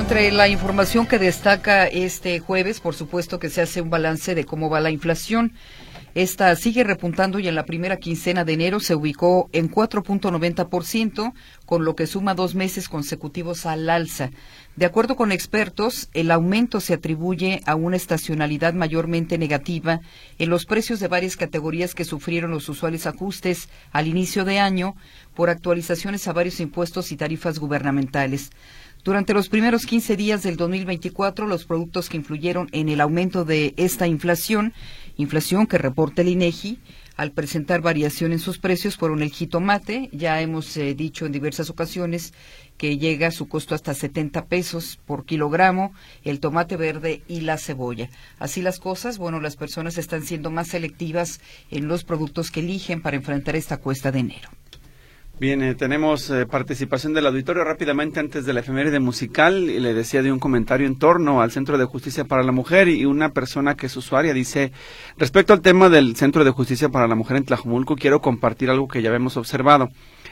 Entre la información que destaca este jueves, por supuesto que se hace un balance de cómo va la inflación. Esta sigue repuntando y en la primera quincena de enero se ubicó en 4.90%, con lo que suma dos meses consecutivos al alza. De acuerdo con expertos, el aumento se atribuye a una estacionalidad mayormente negativa en los precios de varias categorías que sufrieron los usuales ajustes al inicio de año por actualizaciones a varios impuestos y tarifas gubernamentales. Durante los primeros 15 días del 2024, los productos que influyeron en el aumento de esta inflación, inflación que reporta el INEGI, al presentar variación en sus precios fueron el jitomate, ya hemos eh, dicho en diversas ocasiones que llega a su costo hasta 70 pesos por kilogramo, el tomate verde y la cebolla. Así las cosas, bueno, las personas están siendo más selectivas en los productos que eligen para enfrentar esta cuesta de enero. Bien, eh, tenemos eh, participación del auditorio rápidamente antes de la efeméride musical. Y le decía de un comentario en torno al Centro de Justicia para la Mujer y una persona que es usuaria dice, respecto al tema del Centro de Justicia para la Mujer en Tlajumulco, quiero compartir algo que ya habíamos observado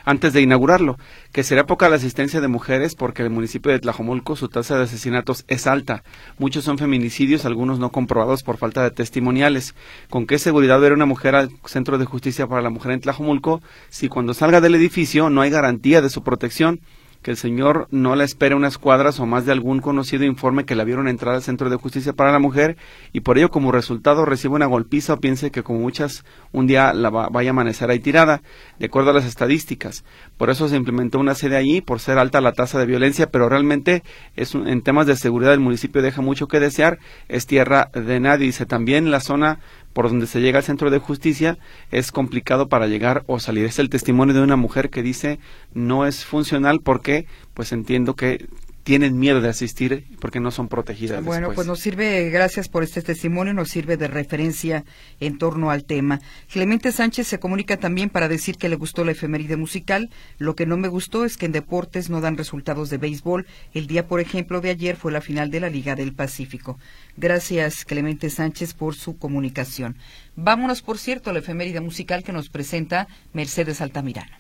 antes de inaugurarlo, que será poca la asistencia de mujeres porque el municipio de Tlajomulco su tasa de asesinatos es alta. Muchos son feminicidios, algunos no comprobados por falta de testimoniales. ¿Con qué seguridad ver una mujer al Centro de Justicia para la Mujer en Tlajomulco si cuando salga del edificio no hay garantía de su protección? Que el señor no la espere unas cuadras o más de algún conocido informe que la vieron entrar al Centro de Justicia para la Mujer y por ello como resultado recibe una golpiza o piense que como muchas un día la vaya a amanecer ahí tirada, de acuerdo a las estadísticas. Por eso se implementó una sede allí, por ser alta la tasa de violencia, pero realmente es en temas de seguridad el municipio deja mucho que desear, es tierra de nadie. Dice también la zona por donde se llega al centro de justicia es complicado para llegar o salir. Es el testimonio de una mujer que dice no es funcional porque pues entiendo que tienen miedo de asistir porque no son protegidas. Bueno, pues nos sirve, gracias por este testimonio, nos sirve de referencia en torno al tema. Clemente Sánchez se comunica también para decir que le gustó la efeméride musical. Lo que no me gustó es que en deportes no dan resultados de béisbol. El día, por ejemplo, de ayer fue la final de la Liga del Pacífico. Gracias, Clemente Sánchez, por su comunicación. Vámonos, por cierto, a la efeméride musical que nos presenta Mercedes Altamirano.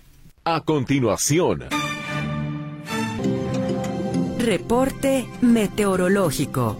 A continuación. Reporte meteorológico.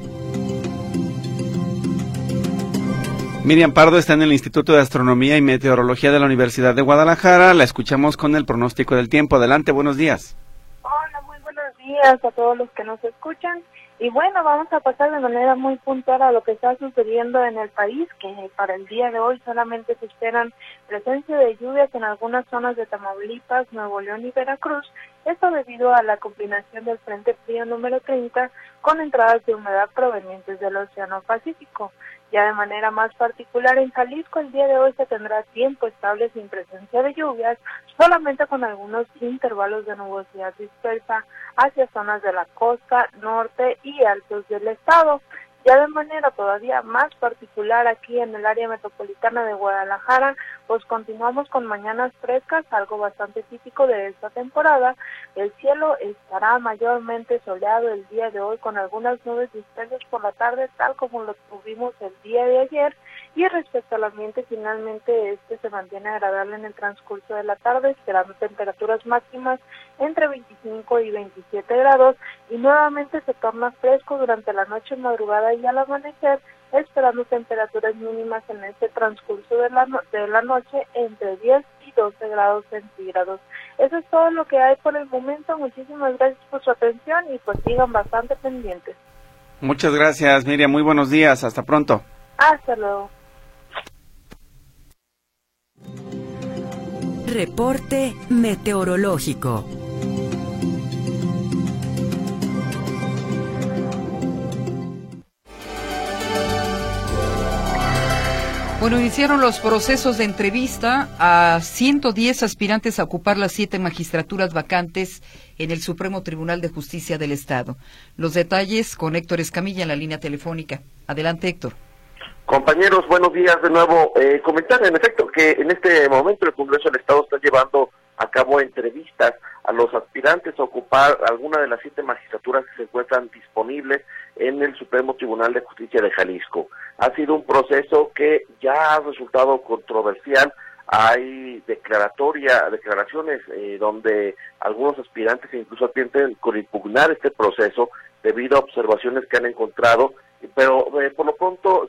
Miriam Pardo está en el Instituto de Astronomía y Meteorología de la Universidad de Guadalajara. La escuchamos con el pronóstico del tiempo. Adelante, buenos días. Hola, muy buenos días a todos los que nos escuchan. Y bueno, vamos a pasar de manera muy puntual a lo que está sucediendo en el país, que para el día de hoy solamente se esperan presencia de lluvias en algunas zonas de Tamaulipas, Nuevo León y Veracruz, esto debido a la combinación del Frente Frío número 30 con entradas de humedad provenientes del Océano Pacífico. Ya de manera más particular en Jalisco el día de hoy se tendrá tiempo estable sin presencia de lluvias, solamente con algunos intervalos de nubosidad dispersa hacia zonas de la costa, norte y altos del estado. Ya de manera todavía más particular aquí en el área metropolitana de Guadalajara, pues continuamos con mañanas frescas, algo bastante típico de esta temporada. El cielo estará mayormente soleado el día de hoy con algunas nubes dispersas por la tarde, tal como lo tuvimos el día de ayer y respecto al ambiente, finalmente este se mantiene agradable en el transcurso de la tarde, esperando temperaturas máximas entre 25 y 27 grados y nuevamente se torna fresco durante la noche, madrugada y al amanecer, esperando temperaturas mínimas en este transcurso de la, de la noche entre 10 y 12 grados centígrados. Eso es todo lo que hay por el momento. Muchísimas gracias por su atención y pues sigan bastante pendientes. Muchas gracias, Miriam. Muy buenos días. Hasta pronto. Hasta luego. Reporte meteorológico. Bueno, iniciaron los procesos de entrevista a 110 aspirantes a ocupar las siete magistraturas vacantes en el Supremo Tribunal de Justicia del Estado. Los detalles con Héctor Escamilla en la línea telefónica. Adelante, Héctor. Compañeros, buenos días de nuevo. Eh, comentar en efecto que en este momento el Congreso del Estado está llevando a cabo entrevistas a los aspirantes a ocupar alguna de las siete magistraturas que se encuentran disponibles en el Supremo Tribunal de Justicia de Jalisco. Ha sido un proceso que ya ha resultado controversial. Hay declaratoria, declaraciones eh, donde algunos aspirantes incluso piensan con impugnar este proceso debido a observaciones que han encontrado, pero eh, por lo pronto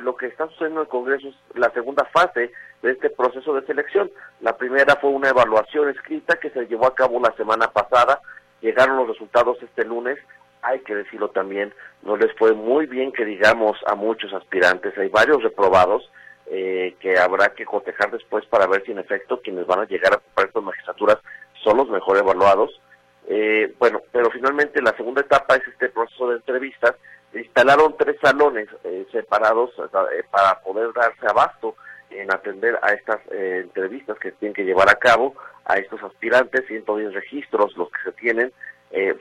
lo que está sucediendo en el Congreso es la segunda fase de este proceso de selección. La primera fue una evaluación escrita que se llevó a cabo la semana pasada, llegaron los resultados este lunes, hay que decirlo también, no les fue muy bien que digamos a muchos aspirantes, hay varios reprobados, eh, que habrá que cotejar después para ver si en efecto quienes van a llegar a ocupar estas magistraturas son los mejor evaluados. Eh, bueno, pero finalmente la segunda etapa es este proceso de entrevistas. Instalaron tres salones eh, separados para poder darse abasto en atender a estas entrevistas que tienen que llevar a cabo a estos aspirantes, 110 registros los que se tienen.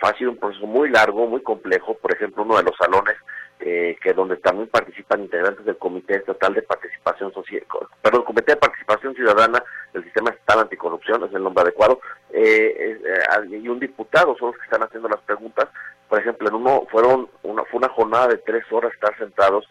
ha sido un proceso muy largo, muy complejo. Por ejemplo, uno de los salones eh, que donde también participan integrantes del Comité Estatal de Participación Social, perdón, Comité de Participación Ciudadana del Sistema Estatal Anticorrupción, es el nombre adecuado, eh, eh, y un diputado son los que están haciendo las preguntas. Por ejemplo, en uno fueron una, fue una jornada de tres horas estar sentados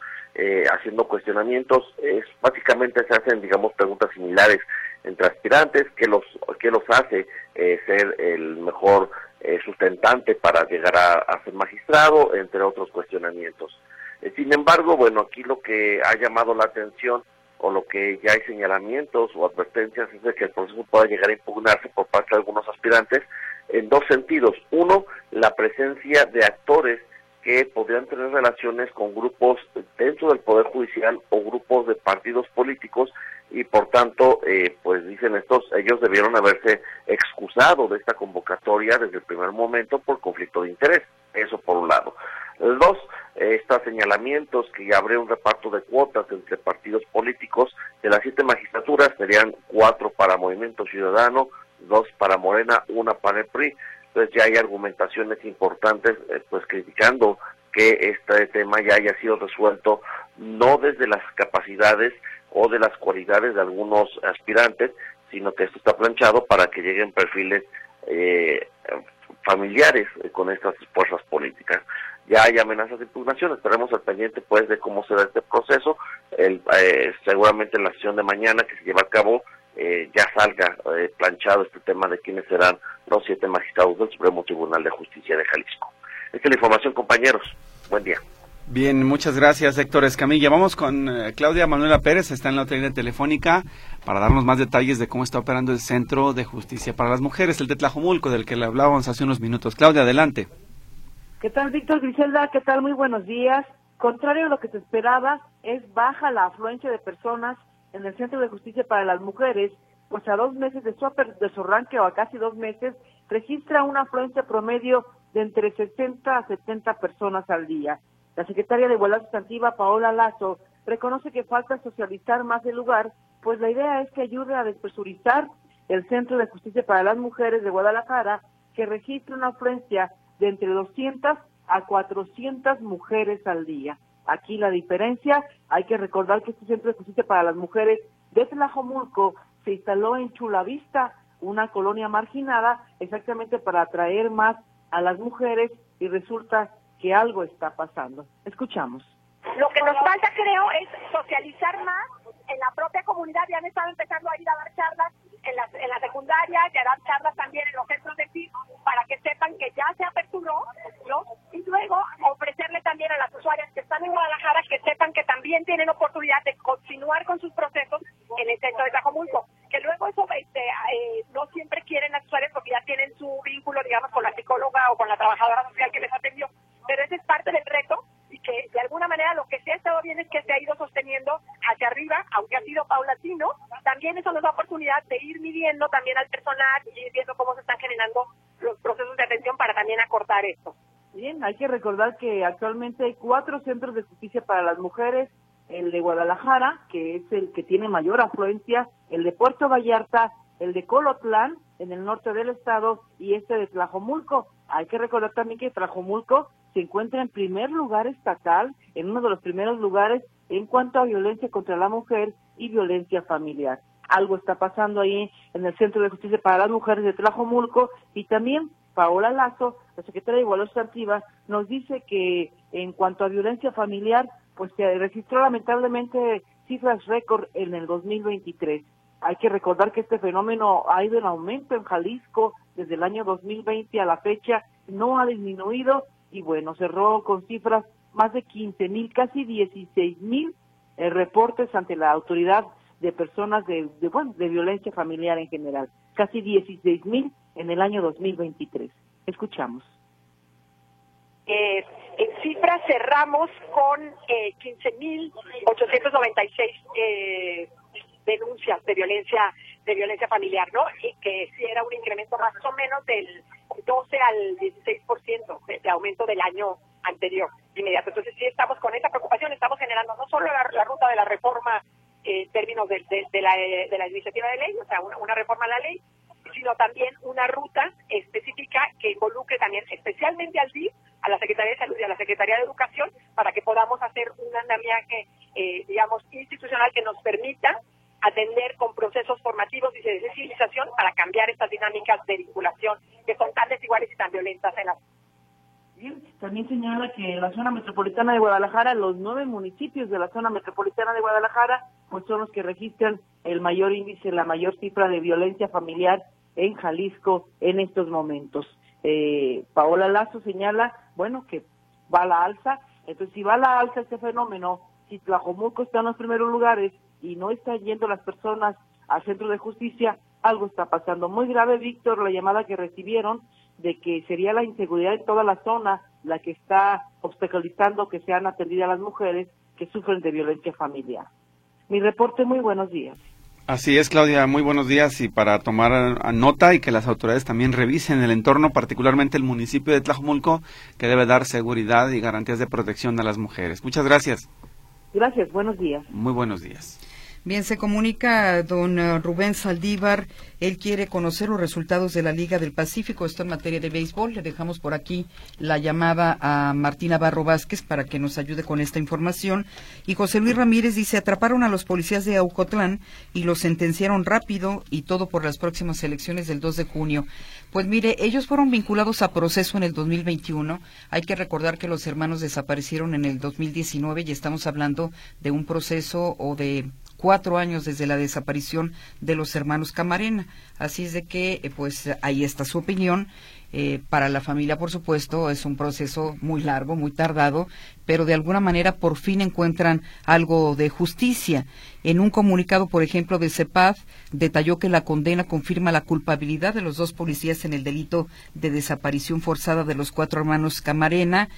haciendo cuestionamientos. Es básicamente se hacen, digamos, preguntas similares entre aspirantes, que los que los hace ser el mejor eh, sustentante para llegar a, ser magistrado, entre otros cuestionamientos. Eh, sin embargo, bueno, aquí lo que ha llamado la atención o lo que ya hay señalamientos o advertencias es de que el proceso pueda llegar a impugnarse por parte de algunos aspirantes en dos sentidos. Uno, la presencia de actores que podrían tener relaciones con grupos dentro del Poder Judicial o grupos de partidos políticos y por tanto, eh, pues dicen estos, ellos debieron haberse excusado de esta convocatoria desde el primer momento por conflicto de interés. Eso por un lado. Dos, estos señalamientos que habría un reparto de cuotas entre partidos políticos, de las siete magistraturas serían cuatro para Movimiento Ciudadano, dos para Morena, una para el PRI. Entonces ya hay argumentaciones importantes, eh, pues criticando que este tema ya haya sido resuelto no desde las capacidades o de las cualidades de algunos aspirantes, sino que esto está planchado para que lleguen perfiles eh, familiares con estas fuerzas políticas. Ya hay amenazas de impugnación, estaremos al pendiente pues de cómo será este proceso. El, eh, seguramente en la sesión de mañana que se lleva a cabo eh, ya salga eh, planchado este tema de quiénes serán los siete magistrados del Supremo Tribunal de Justicia de Jalisco. Esta es la información, compañeros. Buen día. Bien, muchas gracias, Héctor Escamilla. Vamos con eh, Claudia Manuela Pérez, está en la otra línea telefónica, para darnos más detalles de cómo está operando el Centro de Justicia para las Mujeres, el de Tlajomulco, del que le hablábamos hace unos minutos. Claudia, adelante. ¿Qué tal, Víctor Griselda? ¿Qué tal? Muy buenos días. Contrario a lo que se esperaba, es baja la afluencia de personas en el Centro de Justicia para las Mujeres, pues a dos meses de su, de su arranque o a casi dos meses, registra una afluencia promedio de entre 60 a 70 personas al día. La secretaria de Igualdad Sustantiva, Paola Lazo, reconoce que falta socializar más el lugar, pues la idea es que ayude a despresurizar el Centro de Justicia para las Mujeres de Guadalajara, que registra una afluencia de entre 200 a 400 mujeres al día. Aquí la diferencia, hay que recordar que este Centro de Justicia para las Mujeres de Tlajomulco se instaló en Chulavista, una colonia marginada, exactamente para atraer más a las mujeres y resulta que algo está pasando. Escuchamos. Lo que nos falta, creo, es socializar más en la propia comunidad. Ya han estado empezando a ir a dar charlas en la, en la secundaria, y a dar charlas también en los centros de TIC para que sepan que ya se aperturó, ¿no? Y luego ofrecerle también a las usuarias que están en Guadalajara que sepan que tienen oportunidad de continuar con sus procesos en el centro de Tajomulco. Que luego eso este, eh, no siempre quieren las usuarias porque ya tienen su vínculo, digamos, con la psicóloga o con la trabajadora social que les atendió. Pero ese es parte del reto y que de alguna manera lo que sí ha estado bien es que se ha ido sosteniendo hacia arriba, aunque ha sido paulatino. También eso nos da oportunidad de ir midiendo también al personal y ir viendo cómo se están generando los procesos de atención para también acortar esto. Bien, hay que recordar que actualmente hay cuatro centros de justicia para las mujeres, Guadalajara, que es el que tiene mayor afluencia, el de Puerto Vallarta, el de Colotlán, en el norte del estado, y este de Tlajomulco. Hay que recordar también que Tlajomulco se encuentra en primer lugar estatal, en uno de los primeros lugares en cuanto a violencia contra la mujer y violencia familiar. Algo está pasando ahí en el Centro de Justicia para las Mujeres de Tlajomulco y también Paola Lazo, la secretaria de Igualdad Sustantiva, nos dice que en cuanto a violencia familiar, pues se registró lamentablemente cifras récord en el 2023. Hay que recordar que este fenómeno ha ido en aumento en Jalisco desde el año 2020 a la fecha, no ha disminuido y bueno, cerró con cifras más de 15 mil, casi 16 mil eh, reportes ante la autoridad de personas de, de, bueno, de violencia familiar en general, casi 16 mil en el año 2023. Escuchamos. Eh, en cifras cerramos con eh, 15.896 eh, denuncias de violencia de violencia familiar, ¿no? Y que sí era un incremento más o menos del 12 al 16% de, de aumento del año anterior inmediato. Entonces sí estamos con esa preocupación, estamos generando no solo la, ruta de la reforma eh, en términos de, la, de la iniciativa de ley, o sea, una reforma a la ley, sino también una ruta específica que involucre también especialmente al DIF, a la Secretaría de Salud y a la Secretaría de Educación, para que podamos hacer un andamiaje, eh, digamos, institucional que nos permita atender con procesos formativos y de sensibilización para cambiar estas dinámicas de vinculación que son tan desiguales y tan violentas en la también señala que la zona metropolitana de Guadalajara, los nueve municipios de la zona metropolitana de Guadalajara, pues son los que registran el mayor índice, la mayor cifra de violencia familiar en Jalisco en estos momentos. Eh, Paola Lazo señala, bueno, que va a la alza, entonces si va a la alza este fenómeno, si Tlajomulco está en los primeros lugares y no están yendo las personas al centro de justicia, algo está pasando. Muy grave, Víctor, la llamada que recibieron de que sería la inseguridad en toda la zona la que está obstaculizando que sean atendidas las mujeres que sufren de violencia familiar. Mi reporte, muy buenos días. Así es, Claudia, muy buenos días y para tomar a nota y que las autoridades también revisen el entorno, particularmente el municipio de Tlajumulco, que debe dar seguridad y garantías de protección a las mujeres. Muchas gracias. Gracias, buenos días. Muy buenos días. Bien, se comunica don uh, Rubén Saldívar. Él quiere conocer los resultados de la Liga del Pacífico. Esto en materia de béisbol. Le dejamos por aquí la llamada a Martina Barro Vázquez para que nos ayude con esta información. Y José Luis Ramírez dice, atraparon a los policías de Aucotlán y los sentenciaron rápido y todo por las próximas elecciones del 2 de junio. Pues mire, ellos fueron vinculados a proceso en el 2021. Hay que recordar que los hermanos desaparecieron en el 2019 y estamos hablando de un proceso o de cuatro años desde la desaparición de los hermanos Camarena. Así es de que, eh, pues ahí está su opinión. Eh, para la familia, por supuesto, es un proceso muy largo, muy tardado, pero de alguna manera por fin encuentran algo de justicia. En un comunicado, por ejemplo, de CEPAD, detalló que la condena confirma la culpabilidad de los dos policías en el delito de desaparición forzada de los cuatro hermanos Camarena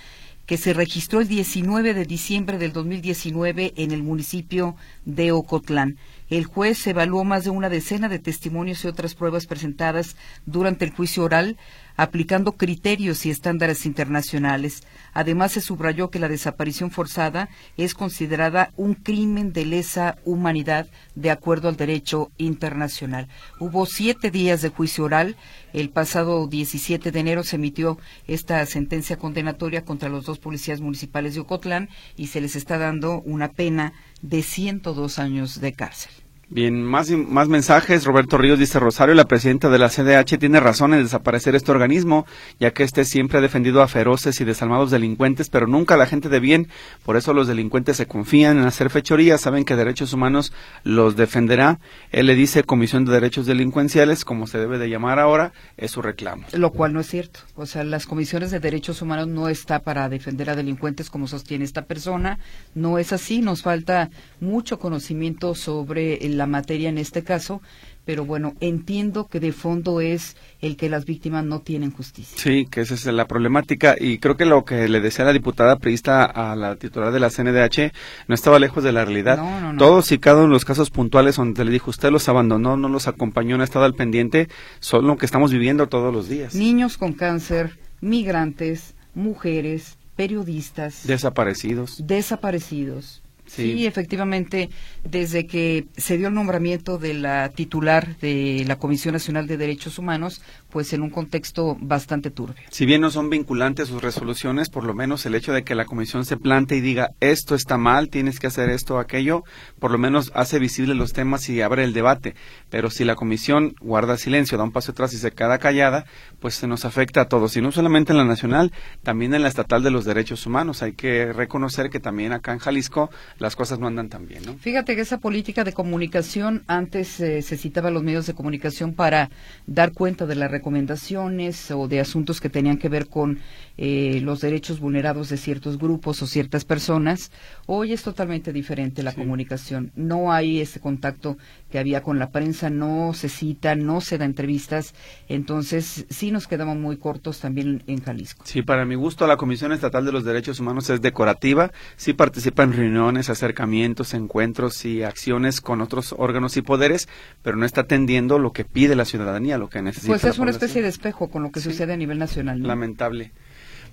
que se registró el 19 de diciembre del 2019 en el municipio de Ocotlán. El juez evaluó más de una decena de testimonios y otras pruebas presentadas durante el juicio oral, aplicando criterios y estándares internacionales. Además, se subrayó que la desaparición forzada es considerada un crimen de lesa humanidad de acuerdo al derecho internacional. Hubo siete días de juicio oral. El pasado 17 de enero se emitió esta sentencia condenatoria contra los dos policías municipales de Ocotlán y se les está dando una pena de 102 años de cárcel. Bien, más, más mensajes. Roberto Ríos dice Rosario, la presidenta de la CDH tiene razón en desaparecer este organismo, ya que este siempre ha defendido a feroces y desalmados delincuentes, pero nunca a la gente de bien. Por eso los delincuentes se confían en hacer fechorías, saben que derechos humanos los defenderá. Él le dice Comisión de Derechos Delincuenciales, como se debe de llamar ahora, es su reclamo. Lo cual no es cierto. O sea, las comisiones de derechos humanos no está para defender a delincuentes como sostiene esta persona. No es así. Nos falta mucho conocimiento sobre el la materia en este caso, pero bueno, entiendo que de fondo es el que las víctimas no tienen justicia. Sí, que esa es la problemática y creo que lo que le decía la diputada priista a la titular de la CNDH no estaba lejos de la realidad. No, no, no. Todos y cada uno de los casos puntuales donde le dijo usted los abandonó, no los acompañó, no ha estado al pendiente, son lo que estamos viviendo todos los días. Niños con cáncer, migrantes, mujeres, periodistas, Desaparecidos. desaparecidos. Sí. Efectivamente, desde que se dio el nombramiento de la titular de la Comisión Nacional de Derechos Humanos, pues en un contexto bastante turbio. Si bien no son vinculantes sus resoluciones, por lo menos el hecho de que la comisión se plante y diga esto está mal, tienes que hacer esto o aquello, por lo menos hace visible los temas y abre el debate. Pero si la comisión guarda silencio, da un paso atrás y se queda callada, pues se nos afecta a todos. Y no solamente en la nacional, también en la estatal de los derechos humanos. Hay que reconocer que también acá en Jalisco las cosas no andan tan bien, ¿no? Fíjate que esa política de comunicación antes eh, se citaba los medios de comunicación para dar cuenta de las recomendaciones o de asuntos que tenían que ver con eh, los derechos vulnerados de ciertos grupos o ciertas personas. Hoy es totalmente diferente la comunicación. No hay ese contacto que había con la prensa, no se cita, no se da entrevistas. Entonces, sí nos quedamos muy cortos también en Jalisco. Sí, para mi gusto, la Comisión Estatal de los Derechos Humanos es decorativa, sí participa en reuniones, acercamientos, encuentros y acciones con otros órganos y poderes, pero no está atendiendo lo que pide la ciudadanía, lo que necesita. Pues es una especie de espejo con lo que sucede a nivel nacional. ¿no? Lamentable.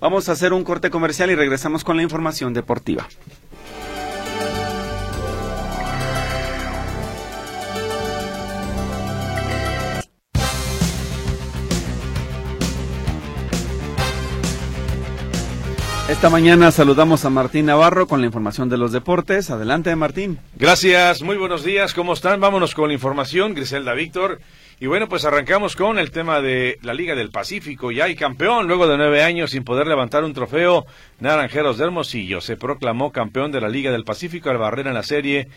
Vamos a hacer un corte comercial y regresamos con la información deportiva. Esta mañana saludamos a Martín Navarro con la información de los deportes. Adelante, Martín. Gracias, muy buenos días, ¿cómo están? Vámonos con la información, Griselda Víctor. Y bueno, pues arrancamos con el tema de la Liga del Pacífico. Ya hay campeón, luego de nueve años sin poder levantar un trofeo, Naranjeros de Hermosillo se proclamó campeón de la Liga del Pacífico al barrer en la serie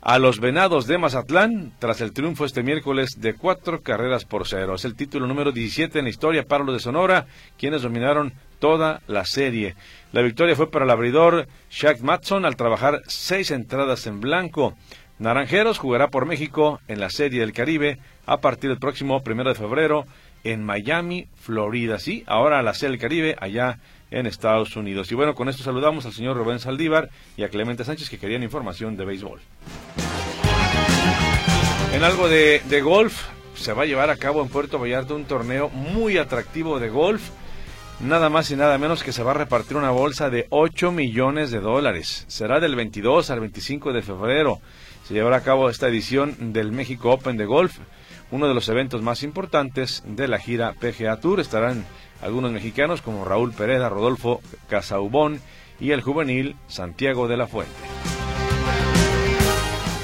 a los Venados de Mazatlán tras el triunfo este miércoles de cuatro carreras por cero. Es el título número 17 en la historia para los de Sonora, quienes dominaron toda la serie. La victoria fue para el abridor Shaq Matson al trabajar seis entradas en blanco. Naranjeros jugará por México en la Serie del Caribe a partir del próximo primero de febrero en Miami, Florida. Sí, ahora la Serie del Caribe allá en Estados Unidos. Y bueno, con esto saludamos al señor Rubén Saldívar y a Clemente Sánchez que querían información de béisbol. En algo de, de golf, se va a llevar a cabo en Puerto Vallarta un torneo muy atractivo de golf. Nada más y nada menos que se va a repartir una bolsa de 8 millones de dólares. Será del 22 al 25 de febrero. Llevará a cabo esta edición del México Open de Golf, uno de los eventos más importantes de la gira PGA Tour. Estarán algunos mexicanos como Raúl Pereda, Rodolfo Casaubón y el juvenil Santiago de la Fuente.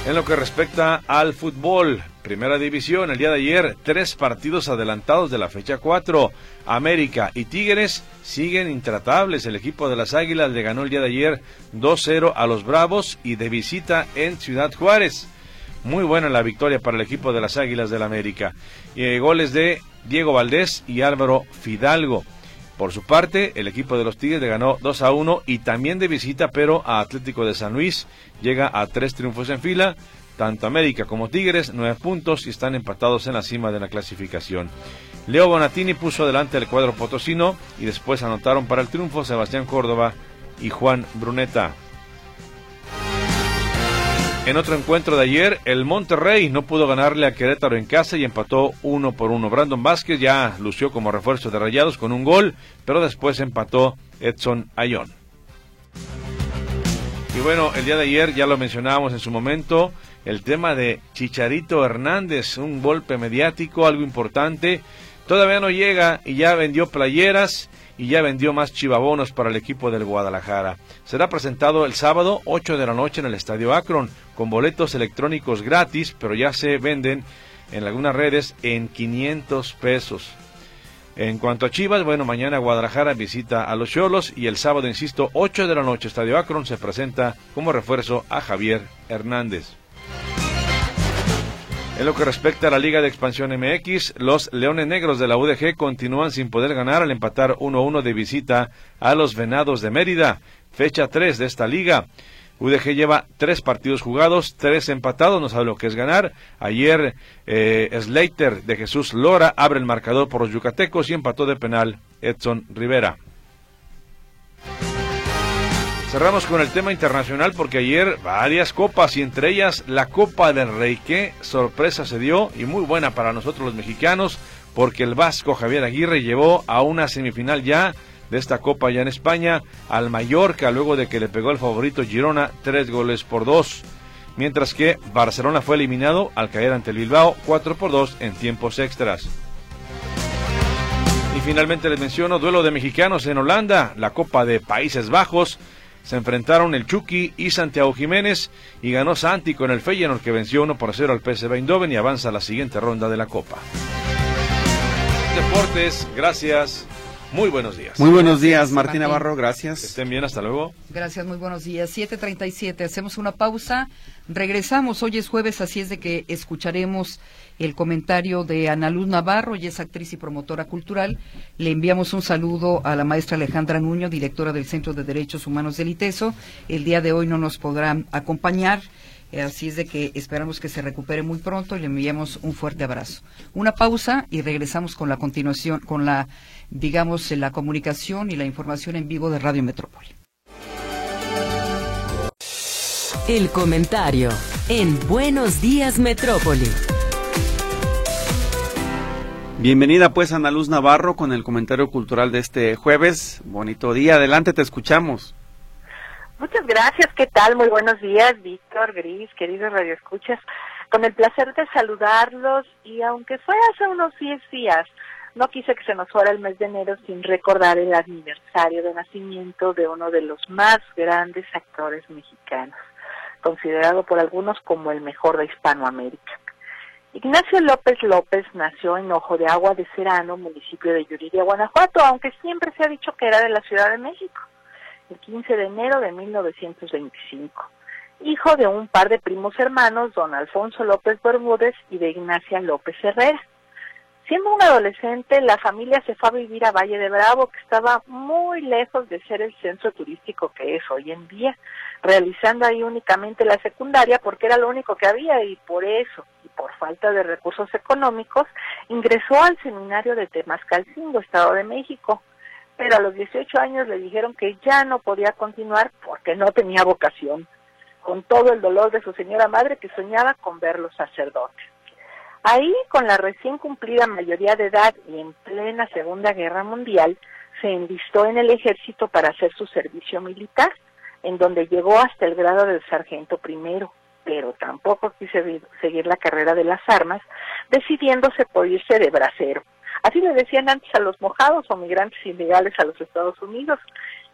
En lo que respecta al fútbol, Primera División, el día de ayer, tres partidos adelantados de la fecha 4. América y Tigres siguen intratables. El equipo de las Águilas le ganó el día de ayer 2-0 a los Bravos y de visita en Ciudad Juárez. Muy buena la victoria para el equipo de las Águilas del América. Y eh, goles de Diego Valdés y Álvaro Fidalgo. Por su parte, el equipo de los Tigres le ganó 2 a 1 y también de visita, pero a Atlético de San Luis llega a tres triunfos en fila. Tanto América como Tigres, nueve puntos y están empatados en la cima de la clasificación. Leo Bonatini puso adelante el cuadro potosino y después anotaron para el triunfo Sebastián Córdoba y Juan Bruneta. En otro encuentro de ayer, el Monterrey no pudo ganarle a Querétaro en casa y empató uno por uno. Brandon Vázquez ya lució como refuerzo de Rayados con un gol, pero después empató Edson Ayón. Y bueno, el día de ayer ya lo mencionábamos en su momento, el tema de Chicharito Hernández, un golpe mediático, algo importante. Todavía no llega y ya vendió playeras y ya vendió más chivabonos para el equipo del Guadalajara. Será presentado el sábado 8 de la noche en el Estadio Akron con boletos electrónicos gratis, pero ya se venden en algunas redes en 500 pesos. En cuanto a Chivas, bueno, mañana Guadalajara visita a los Cholos y el sábado, insisto, 8 de la noche, Estadio Akron se presenta como refuerzo a Javier Hernández. En lo que respecta a la Liga de Expansión MX, los Leones Negros de la UDG continúan sin poder ganar al empatar 1-1 de visita a los Venados de Mérida, fecha 3 de esta liga. UDG lleva tres partidos jugados, tres empatados, no sabe lo que es ganar. Ayer eh, Slater de Jesús Lora abre el marcador por los yucatecos y empató de penal Edson Rivera. Cerramos con el tema internacional porque ayer varias copas y entre ellas la Copa del Rey. Qué sorpresa se dio y muy buena para nosotros los mexicanos porque el vasco Javier Aguirre llevó a una semifinal ya de esta Copa ya en España al Mallorca luego de que le pegó el favorito Girona tres goles por dos. Mientras que Barcelona fue eliminado al caer ante el Bilbao 4 por 2 en tiempos extras. Y finalmente les menciono duelo de mexicanos en Holanda, la Copa de Países Bajos. Se enfrentaron el Chucky y Santiago Jiménez y ganó Santi con el Feyenoord que venció 1 por 0 al PSV Eindhoven y avanza a la siguiente ronda de la Copa. Deportes, gracias. Muy buenos días. Muy buenos días, Martín. Navarro, Que gracias. estén bien, hasta luego. Gracias, muy buenos días. 7:37, hacemos una pausa. Regresamos, hoy es jueves, así es de que escucharemos el comentario de Ana Luz Navarro, ella es actriz y promotora cultural. Le enviamos un saludo a la maestra Alejandra Nuño, directora del Centro de Derechos Humanos del ITESO. El día de hoy no nos podrá acompañar, así es de que esperamos que se recupere muy pronto y le enviamos un fuerte abrazo. Una pausa y regresamos con la continuación, con la, digamos, la comunicación y la información en vivo de Radio Metrópoli. El comentario en Buenos Días Metrópoli. Bienvenida pues Ana Luz Navarro con el comentario cultural de este jueves. Bonito día, adelante, te escuchamos. Muchas gracias, ¿qué tal? Muy buenos días, Víctor, Gris, queridos radioescuchas. Con el placer de saludarlos y aunque fue hace unos 10 días, no quise que se nos fuera el mes de enero sin recordar el aniversario de nacimiento de uno de los más grandes actores mexicanos, considerado por algunos como el mejor de Hispanoamérica. Ignacio López López nació en Ojo de Agua de Serano, municipio de Yuriria, Guanajuato, aunque siempre se ha dicho que era de la Ciudad de México el 15 de enero de 1925. Hijo de un par de primos hermanos, don Alfonso López Bermúdez y de Ignacia López Herrera. Siendo un adolescente, la familia se fue a vivir a Valle de Bravo, que estaba muy lejos de ser el centro turístico que es hoy en día, realizando ahí únicamente la secundaria porque era lo único que había y por eso, y por falta de recursos económicos, ingresó al seminario de Temascalcingo, Estado de México, pero a los 18 años le dijeron que ya no podía continuar porque no tenía vocación, con todo el dolor de su señora madre que soñaba con verlo sacerdote. Ahí, con la recién cumplida mayoría de edad y en plena Segunda Guerra Mundial, se enlistó en el ejército para hacer su servicio militar, en donde llegó hasta el grado de sargento primero, pero tampoco quiso seguir la carrera de las armas, decidiéndose por irse de bracero. Así le decían antes a los mojados o migrantes ilegales a los Estados Unidos,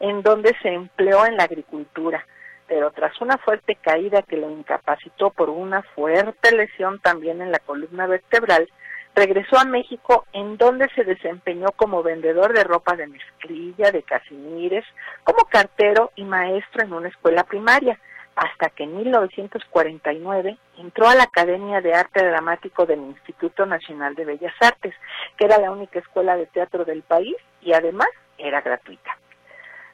en donde se empleó en la agricultura. Pero tras una fuerte caída que lo incapacitó por una fuerte lesión también en la columna vertebral, regresó a México en donde se desempeñó como vendedor de ropa de mezclilla, de casimires, como cartero y maestro en una escuela primaria, hasta que en 1949 entró a la Academia de Arte Dramático del Instituto Nacional de Bellas Artes, que era la única escuela de teatro del país y además era gratuita.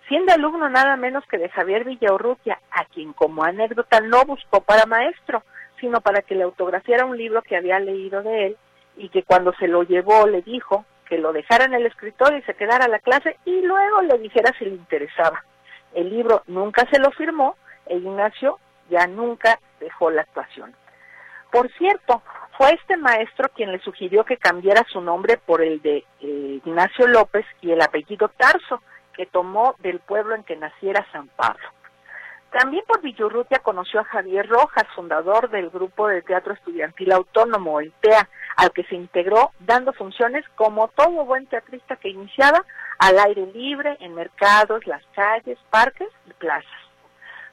Siendo alumno nada menos que de Javier Villaurrutia, a quien como anécdota no buscó para maestro, sino para que le autografiara un libro que había leído de él y que cuando se lo llevó le dijo que lo dejara en el escritorio y se quedara a la clase y luego le dijera si le interesaba. El libro nunca se lo firmó e Ignacio ya nunca dejó la actuación. Por cierto, fue este maestro quien le sugirió que cambiara su nombre por el de eh, Ignacio López y el apellido Tarso, que tomó del pueblo en que naciera San Pablo. También por Villurrutia conoció a Javier Rojas, fundador del grupo de teatro estudiantil autónomo, el TEA, al que se integró dando funciones como todo buen teatrista que iniciaba al aire libre, en mercados, las calles, parques y plazas.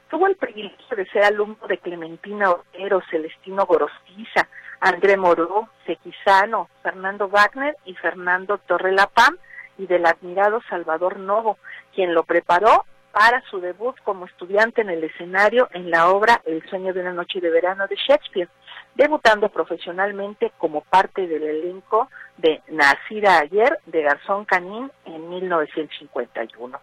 Tuvo el privilegio de ser alumno de Clementina Otero, Celestino Gorostiza, André Moró, Sequizano, Fernando Wagner y Fernando Torrelapam y del admirado Salvador Novo, quien lo preparó para su debut como estudiante en el escenario en la obra El sueño de una noche de verano de Shakespeare, debutando profesionalmente como parte del elenco de Nacida ayer de Garzón Canín en 1951.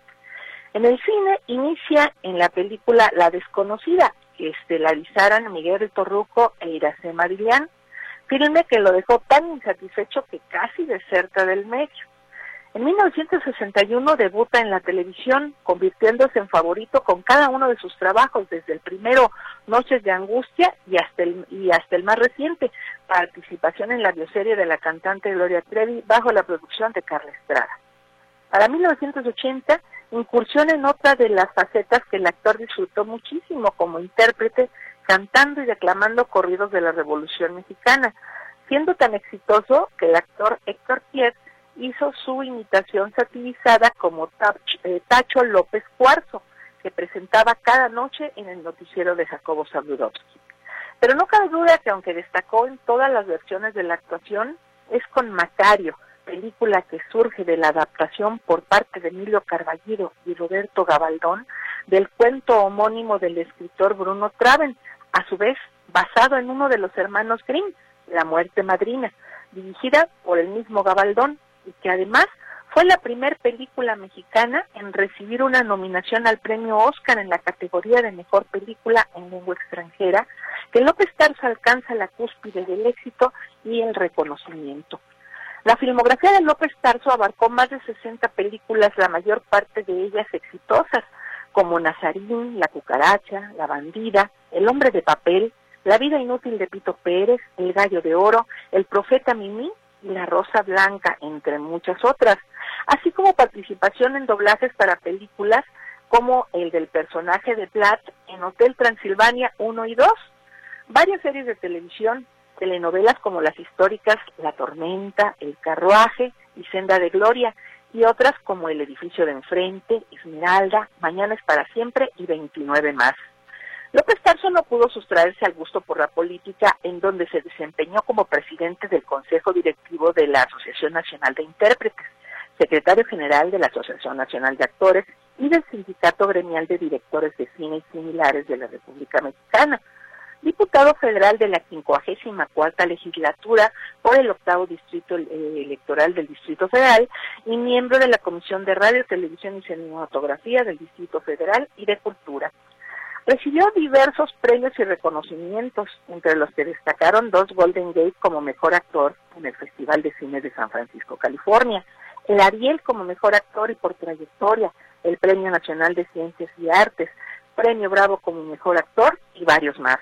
En el cine inicia en la película La desconocida, que estelarizaran Miguel Torruco e Iracema Dillán, filme que lo dejó tan insatisfecho que casi deserta del medio. En 1961 debuta en la televisión, convirtiéndose en favorito con cada uno de sus trabajos, desde el primero Noches de Angustia y hasta el, y hasta el más reciente, participación en la bioserie de la cantante Gloria Trevi bajo la producción de Carla Estrada. Para 1980 incursión en otra de las facetas que el actor disfrutó muchísimo como intérprete, cantando y declamando corridos de la Revolución Mexicana, siendo tan exitoso que el actor Héctor Piet hizo su imitación satirizada como Tacho López Cuarzo, que presentaba cada noche en el noticiero de Jacobo Zabludowski. Pero no cabe duda que aunque destacó en todas las versiones de la actuación, es con Macario, película que surge de la adaptación por parte de Emilio Carballido y Roberto Gabaldón del cuento homónimo del escritor Bruno Traven, a su vez basado en uno de los hermanos Grimm, La muerte madrina, dirigida por el mismo Gabaldón y que además fue la primera película mexicana en recibir una nominación al premio Oscar en la categoría de mejor película en lengua extranjera, que López Tarso alcanza la cúspide del éxito y el reconocimiento. La filmografía de López Tarso abarcó más de 60 películas, la mayor parte de ellas exitosas, como Nazarín, La cucaracha, La bandida, El hombre de papel, La vida inútil de Pito Pérez, El gallo de oro, El profeta Mimí y La rosa blanca, entre muchas otras así como participación en doblajes para películas como el del personaje de Platt en Hotel Transilvania 1 y 2, varias series de televisión, telenovelas como las históricas La Tormenta, El Carruaje y Senda de Gloria, y otras como El Edificio de Enfrente, Esmeralda, Mañana es para siempre y 29 más. López Tarso no pudo sustraerse al gusto por la política, en donde se desempeñó como presidente del Consejo Directivo de la Asociación Nacional de Intérpretes, secretario general de la Asociación Nacional de Actores y del Sindicato Gremial de Directores de Cine y Similares de la República Mexicana, diputado federal de la 54 legislatura por el octavo distrito eh, electoral del Distrito Federal y miembro de la Comisión de Radio, Televisión y Cinematografía del Distrito Federal y de Cultura. Recibió diversos premios y reconocimientos, entre los que destacaron dos Golden Gate como mejor actor en el Festival de Cine de San Francisco, California, el Ariel como mejor actor y por trayectoria, el Premio Nacional de Ciencias y Artes, Premio Bravo como mejor actor y varios más.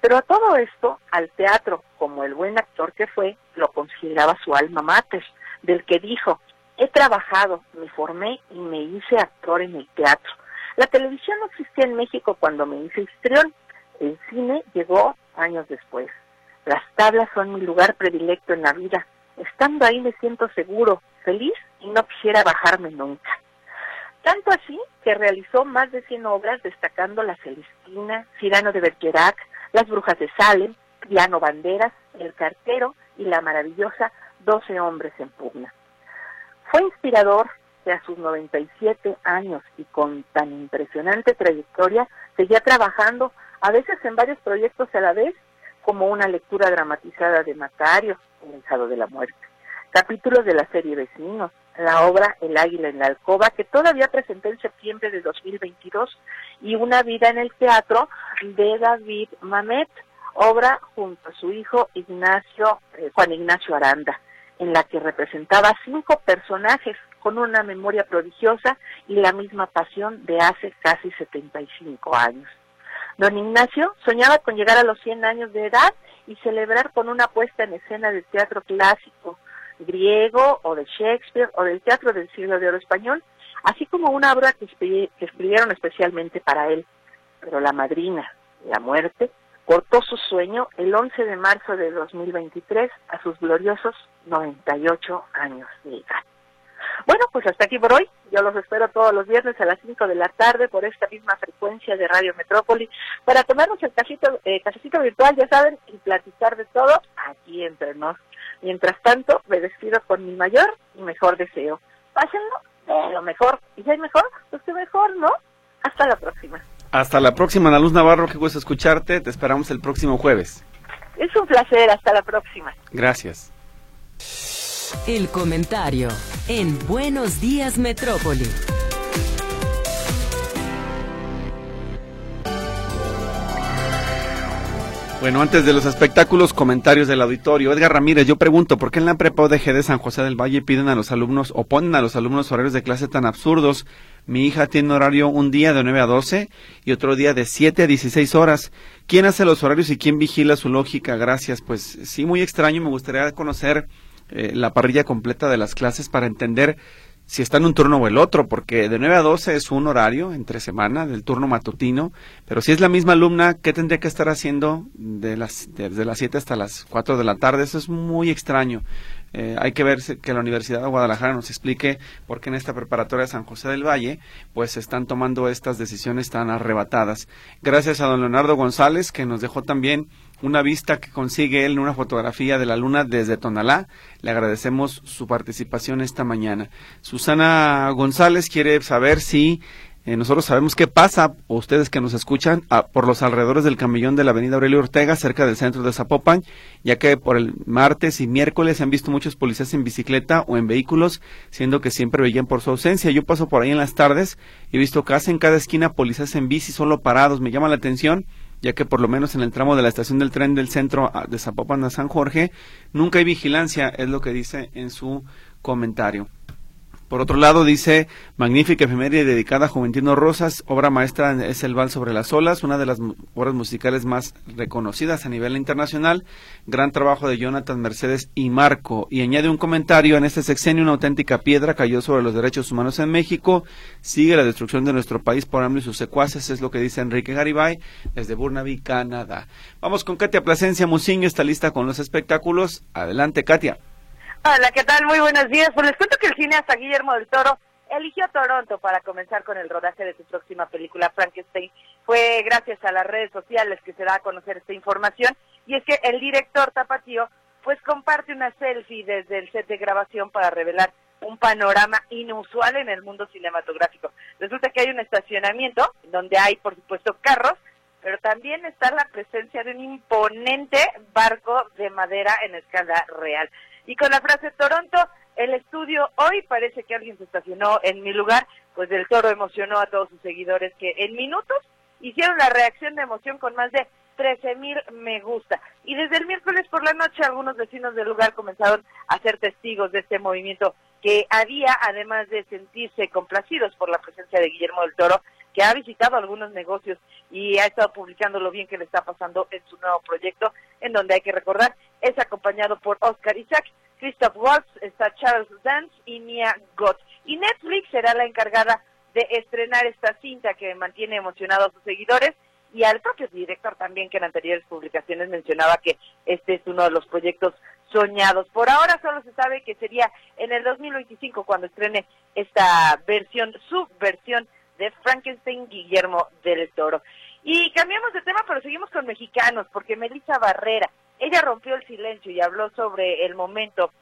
Pero a todo esto, al teatro, como el buen actor que fue, lo consideraba su alma mater, del que dijo, he trabajado, me formé y me hice actor en el teatro. La televisión no existía en México cuando me hice histrión, el cine llegó años después. Las tablas son mi lugar predilecto en la vida. Estando ahí me siento seguro, feliz y no quisiera bajarme nunca. Tanto así que realizó más de 100 obras destacando La Celestina, Cirano de Bergerac, Las Brujas de Salem, Piano Banderas, El Cartero y la maravillosa Doce Hombres en Pugna. Fue inspirador que a sus 97 años y con tan impresionante trayectoria seguía trabajando a veces en varios proyectos a la vez, como una lectura dramatizada de Macario, El de la Muerte capítulos de la serie Vecinos, la obra El Águila en la Alcoba, que todavía presenté en septiembre de 2022, y Una vida en el teatro de David Mamet, obra junto a su hijo Ignacio, eh, Juan Ignacio Aranda, en la que representaba cinco personajes con una memoria prodigiosa y la misma pasión de hace casi 75 años. Don Ignacio soñaba con llegar a los 100 años de edad y celebrar con una puesta en escena de teatro clásico, griego o de Shakespeare o del teatro del siglo de oro español, así como una obra que, escribieron especialmente para él. Pero la madrina, la muerte, cortó su sueño el 11 de marzo de 2023 a sus gloriosos 98 años de edad. Bueno, pues hasta aquí por hoy. Yo los espero todos los viernes a las 5 de la tarde por esta misma frecuencia de Radio Metrópoli para tomarnos el casito, eh, casecito virtual, ya saben, y platicar de todo aquí entre nosotros. Mientras tanto, me despido con mi mayor y mejor deseo. Pásenlo de lo mejor. Y si hay mejor, pues qué mejor, ¿no? Hasta la próxima. Hasta la próxima, Ana Luz Navarro, que gusto escucharte. Te esperamos el próximo jueves. Es un placer, hasta la próxima. Gracias. El comentario en Buenos Días Metrópoli. Bueno, antes de los espectáculos, comentarios del auditorio. Edgar Ramírez, yo pregunto, ¿por qué en la prepa ODG de San José del Valle piden a los alumnos o ponen a los alumnos horarios de clase tan absurdos? Mi hija tiene horario un día de 9 a 12 y otro día de 7 a 16 horas. ¿Quién hace los horarios y quién vigila su lógica? Gracias. Pues sí, muy extraño. Me gustaría conocer eh, la parrilla completa de las clases para entender si está en un turno o el otro, porque de 9 a 12 es un horario entre semana del turno matutino, pero si es la misma alumna, ¿qué tendría que estar haciendo de las, desde las 7 hasta las 4 de la tarde? Eso es muy extraño. Eh, hay que ver que la Universidad de Guadalajara nos explique por qué en esta preparatoria de San José del Valle pues están tomando estas decisiones tan arrebatadas. Gracias a don Leonardo González que nos dejó también una vista que consigue él en una fotografía de la luna desde Tonalá. Le agradecemos su participación esta mañana. Susana González quiere saber si eh, nosotros sabemos qué pasa, o ustedes que nos escuchan, por los alrededores del camellón de la avenida Aurelio Ortega, cerca del centro de Zapopan, ya que por el martes y miércoles se han visto muchos policías en bicicleta o en vehículos, siendo que siempre veían por su ausencia. Yo paso por ahí en las tardes y he visto casi en cada esquina policías en bici solo parados. Me llama la atención ya que por lo menos en el tramo de la estación del tren del centro de Zapopan a San Jorge, nunca hay vigilancia, es lo que dice en su comentario. Por otro lado, dice, magnífica efeméride dedicada a Juventino Rosas, obra maestra es El Val sobre las olas, una de las obras musicales más reconocidas a nivel internacional, gran trabajo de Jonathan Mercedes y Marco. Y añade un comentario, en este sexenio una auténtica piedra cayó sobre los derechos humanos en México, sigue la destrucción de nuestro país por hambre y sus secuaces, es lo que dice Enrique Garibay desde Burnaby, Canadá. Vamos con Katia Plasencia Muciño, está lista con los espectáculos. Adelante, Katia. Hola, ¿qué tal? Muy buenos días. Pues les cuento que el cineasta Guillermo del Toro eligió Toronto para comenzar con el rodaje de su próxima película Frankenstein. Fue gracias a las redes sociales que se da a conocer esta información y es que el director Tapatío pues comparte una selfie desde el set de grabación para revelar un panorama inusual en el mundo cinematográfico. Resulta que hay un estacionamiento donde hay por supuesto carros, pero también está la presencia de un imponente barco de madera en escala real. Y con la frase Toronto, el estudio hoy parece que alguien se estacionó en mi lugar, pues del toro emocionó a todos sus seguidores que en minutos hicieron la reacción de emoción con más de 13 mil me gusta. Y desde el miércoles por la noche algunos vecinos del lugar comenzaron a ser testigos de este movimiento que había, además de sentirse complacidos por la presencia de Guillermo del Toro, que ha visitado algunos negocios y ha estado publicando lo bien que le está pasando en su nuevo proyecto, en donde hay que recordar, es acompañado por Oscar Isaac, Christoph Waltz, está Charles Dance y Mia Gott. Y Netflix será la encargada de estrenar esta cinta que mantiene emocionados a sus seguidores y al propio director también que en anteriores publicaciones mencionaba que este es uno de los proyectos soñados. Por ahora solo se sabe que sería en el 2025 cuando estrene esta versión, subversión de Frankenstein Guillermo del Toro. Y cambiamos de tema, pero seguimos con mexicanos, porque Melissa Barrera, ella rompió el silencio y habló sobre el momento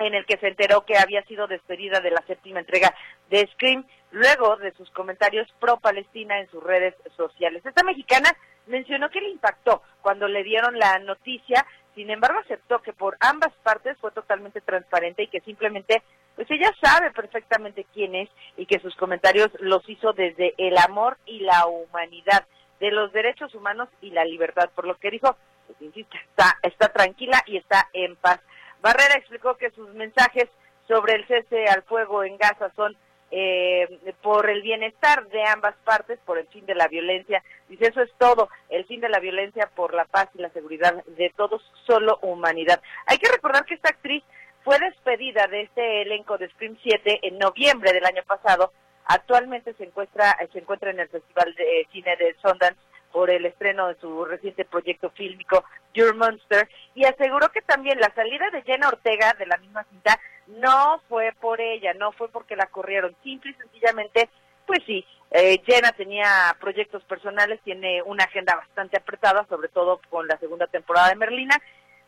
en el que se enteró que había sido despedida de la séptima entrega de Scream, luego de sus comentarios pro-Palestina en sus redes sociales. Esta mexicana mencionó que le impactó cuando le dieron la noticia, sin embargo aceptó que por ambas partes fue totalmente transparente y que simplemente pues ella sabe perfectamente quién es y que sus comentarios los hizo desde el amor y la humanidad, de los derechos humanos y la libertad, por lo que dijo, pues insisto, está, está tranquila y está en paz. Barrera explicó que sus mensajes sobre el cese al fuego en Gaza son eh, por el bienestar de ambas partes, por el fin de la violencia. Dice, eso es todo, el fin de la violencia por la paz y la seguridad de todos, solo humanidad. Hay que recordar que esta actriz fue despedida de este elenco de Scream 7 en noviembre del año pasado. Actualmente se encuentra, se encuentra en el Festival de Cine de Sundance por el estreno de su reciente proyecto fílmico Your Monster y aseguró que también la salida de Jenna Ortega de la misma cinta no fue por ella, no fue porque la corrieron, simple y sencillamente, pues sí, eh, Jenna tenía proyectos personales, tiene una agenda bastante apretada, sobre todo con la segunda temporada de Merlina,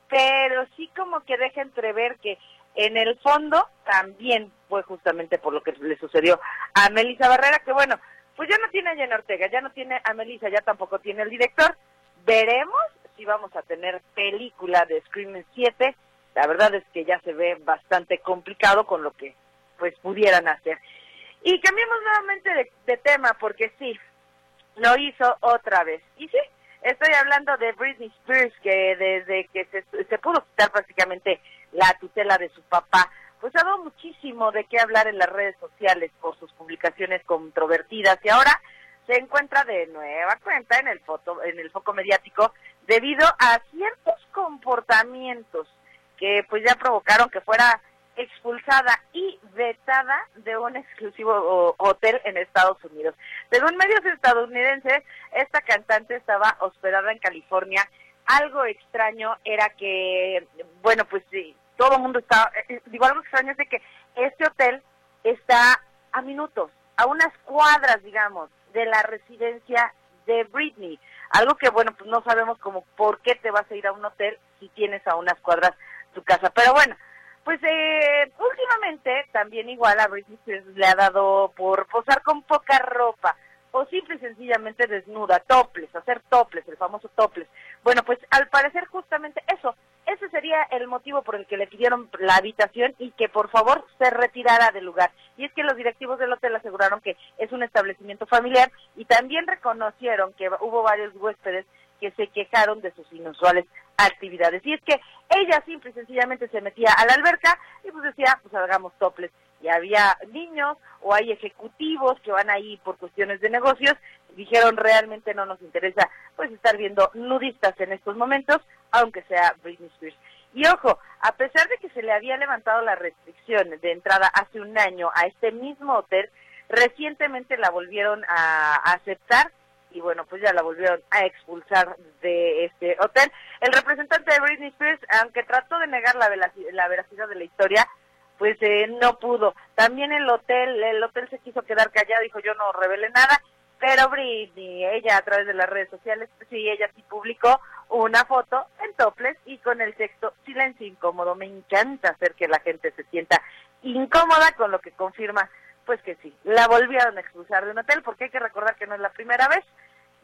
pero sí como que deja entrever que en el fondo también fue justamente por lo que le sucedió a Melissa Barrera, que bueno, pues ya no tiene a Jenna Ortega, ya no tiene a Melissa, ya tampoco tiene el director. Veremos si vamos a tener película de Scream 7. La verdad es que ya se ve bastante complicado con lo que pues pudieran hacer. Y cambiamos nuevamente de, de tema porque sí, lo hizo otra vez. Y sí, Estoy hablando de Britney Spears, que desde que se, pudo quitar prácticamente la tutela de su papá, pues ha dado muchísimo de qué hablar en las redes sociales por sus publicaciones controvertidas y ahora se encuentra de nueva cuenta en el foto, en el foco mediático debido a ciertos comportamientos que pues ya provocaron que fuera expulsada y vetada de un exclusivo hotel en Estados Unidos. Según medios estadounidenses, esta cantante estaba hospedada en California. Algo extraño era que, bueno, pues sí, todo el mundo estaba, eh, eh, digo algo extraño es de que este hotel está a minutos, a unas cuadras, digamos, de la residencia de Britney. Algo que, bueno, pues no sabemos como por qué te vas a ir a un hotel si tienes a unas cuadras tu casa. Pero bueno, pues eh, últimamente también igual a Britney Spears le ha dado por posar con poca ropa o simple y sencillamente desnuda, toples, hacer toples, el famoso toples. Bueno, pues al parecer justamente eso, ese sería el motivo por el que le pidieron la habitación y que por favor se retirara del lugar. Y es que los directivos del hotel aseguraron que es un establecimiento familiar y también reconocieron que hubo varios huéspedes que se quejaron de sus inusuales actividades. Y es que ella simple y sencillamente se metía a la alberca y pues decía, pues hagamos toples. Y había niños o hay ejecutivos que van ahí por cuestiones de negocios, dijeron realmente no nos interesa pues estar viendo nudistas en estos momentos, aunque sea Britney Spears. Y ojo, a pesar de que se le había levantado la restricción de entrada hace un año a este mismo hotel, recientemente la volvieron a aceptar y bueno, pues ya la volvieron a expulsar de este hotel. El representante de Britney Spears, aunque trató de negar la, la veracidad de la historia, pues eh, no pudo. También el hotel, el hotel se quiso quedar callado, dijo yo no revele nada, pero Britney, ella a través de las redes sociales, sí, ella sí publicó una foto en toples y con el texto silencio incómodo. Me encanta hacer que la gente se sienta incómoda con lo que confirma pues que sí, la volvieron a expulsar de un hotel porque hay que recordar que no es la primera vez.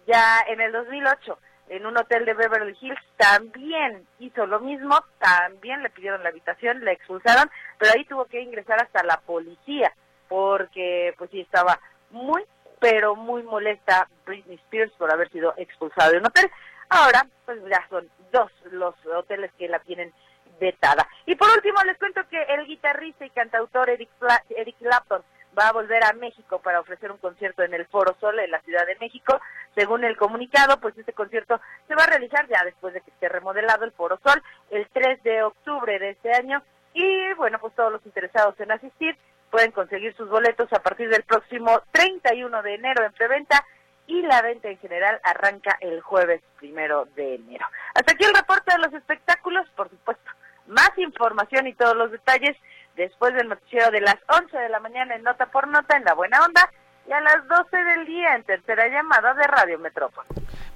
Ya en el 2008, en un hotel de Beverly Hills, también hizo lo mismo, también le pidieron la habitación, la expulsaron, pero ahí tuvo que ingresar hasta la policía porque pues sí estaba muy, pero muy molesta Britney Spears por haber sido expulsada de un hotel. Ahora, pues ya son dos los hoteles que la tienen vetada. Y por último, les cuento que el guitarrista y cantautor Eric, Eric Clapton va a volver a México para ofrecer un concierto en el Foro Sol en la Ciudad de México. Según el comunicado, pues este concierto se va a realizar ya después de que esté remodelado el Foro Sol el 3 de octubre de este año y bueno, pues todos los interesados en asistir pueden conseguir sus boletos a partir del próximo 31 de enero en preventa y la venta en general arranca el jueves primero de enero. Hasta aquí el reporte de los espectáculos, por supuesto. Más información y todos los detalles después del noticiero de las 11 de la mañana en Nota por Nota en La Buena Onda y a las 12 del día en tercera llamada de Radio Metrópoli.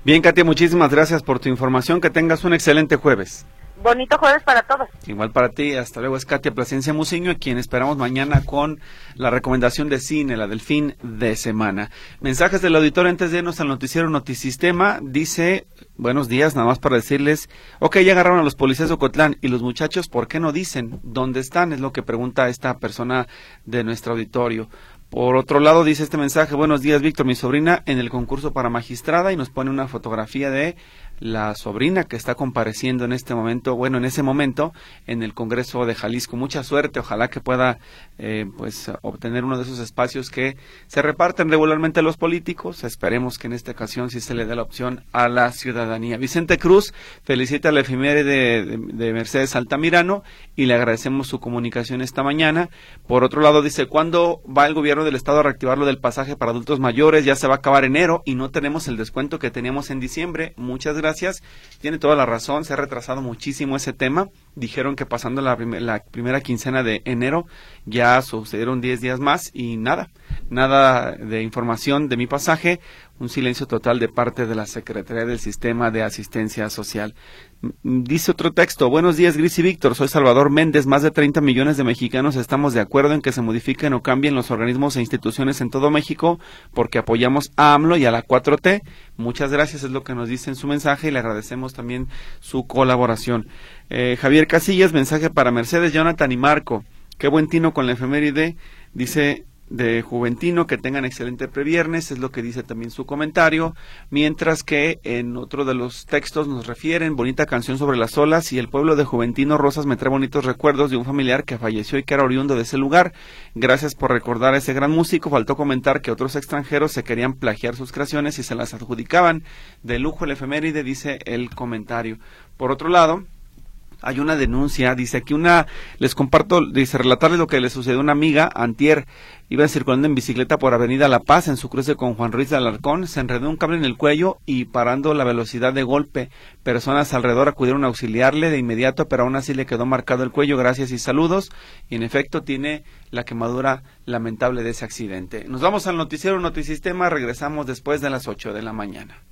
Bien, Katia, muchísimas gracias por tu información. Que tengas un excelente jueves. Bonito jueves para todos. Igual para ti. Hasta luego. Es Katia Plasencia Muciño, quien esperamos mañana con la recomendación de cine, la del fin de semana. Mensajes del auditorio antes de irnos al noticiero Notisistema. Dice, buenos días, nada más para decirles, ok, ya agarraron a los policías de Ocotlán y los muchachos, ¿por qué no dicen dónde están? Es lo que pregunta esta persona de nuestro auditorio. Por otro lado, dice este mensaje, buenos días, Víctor, mi sobrina en el concurso para magistrada y nos pone una fotografía de la sobrina que está compareciendo en este momento, bueno, en ese momento, en el Congreso de Jalisco. Mucha suerte, ojalá que pueda eh, pues obtener uno de esos espacios que se reparten regularmente los políticos. Esperemos que en esta ocasión sí se le dé la opción a la ciudadanía. Vicente Cruz felicita a la efeméride de, de, Mercedes Altamirano y le agradecemos su comunicación esta mañana. Por otro lado, dice, ¿cuándo va el gobierno del Estado a reactivar lo del pasaje para adultos mayores? Ya se va a acabar enero y no tenemos el descuento que teníamos en diciembre. Muchas gracias gracias. Tiene toda la razón, se ha retrasado muchísimo ese tema. Dijeron que pasando la, la primera quincena de enero ya sucedieron 10 días más y nada, nada de información de mi pasaje, un silencio total de parte de la Secretaría del Sistema de Asistencia Social. Dice otro texto, buenos días Gris y Víctor, soy Salvador Méndez, más de 30 millones de mexicanos estamos de acuerdo en que se modifiquen o cambien los organismos e instituciones en todo México porque apoyamos a AMLO y a la 4T. Muchas gracias, es lo que nos dice en su mensaje y le agradecemos también su colaboración. Eh, Javier Casillas, mensaje para Mercedes, Jonathan y Marco. Qué buen tino con la efeméride. Dice, de Juventino, que tengan excelente previernes, es lo que dice también su comentario, mientras que en otro de los textos nos refieren bonita canción sobre las olas y el pueblo de Juventino Rosas me trae bonitos recuerdos de un familiar que falleció y que era oriundo de ese lugar. Gracias por recordar a ese gran músico. Faltó comentar que otros extranjeros se querían plagiar sus creaciones y se las adjudicaban. De lujo el efeméride, dice el comentario. Por otro lado, hay una denuncia, dice aquí una, les comparto, dice relatarles lo que le sucedió a una amiga, antier, iba circulando en bicicleta por Avenida La Paz en su cruce con Juan Ruiz de Alarcón, se enredó un cable en el cuello y parando la velocidad de golpe, personas alrededor acudieron a auxiliarle de inmediato, pero aún así le quedó marcado el cuello, gracias y saludos, y en efecto tiene la quemadura lamentable de ese accidente. Nos vamos al noticiero Notisistema, regresamos después de las 8 de la mañana.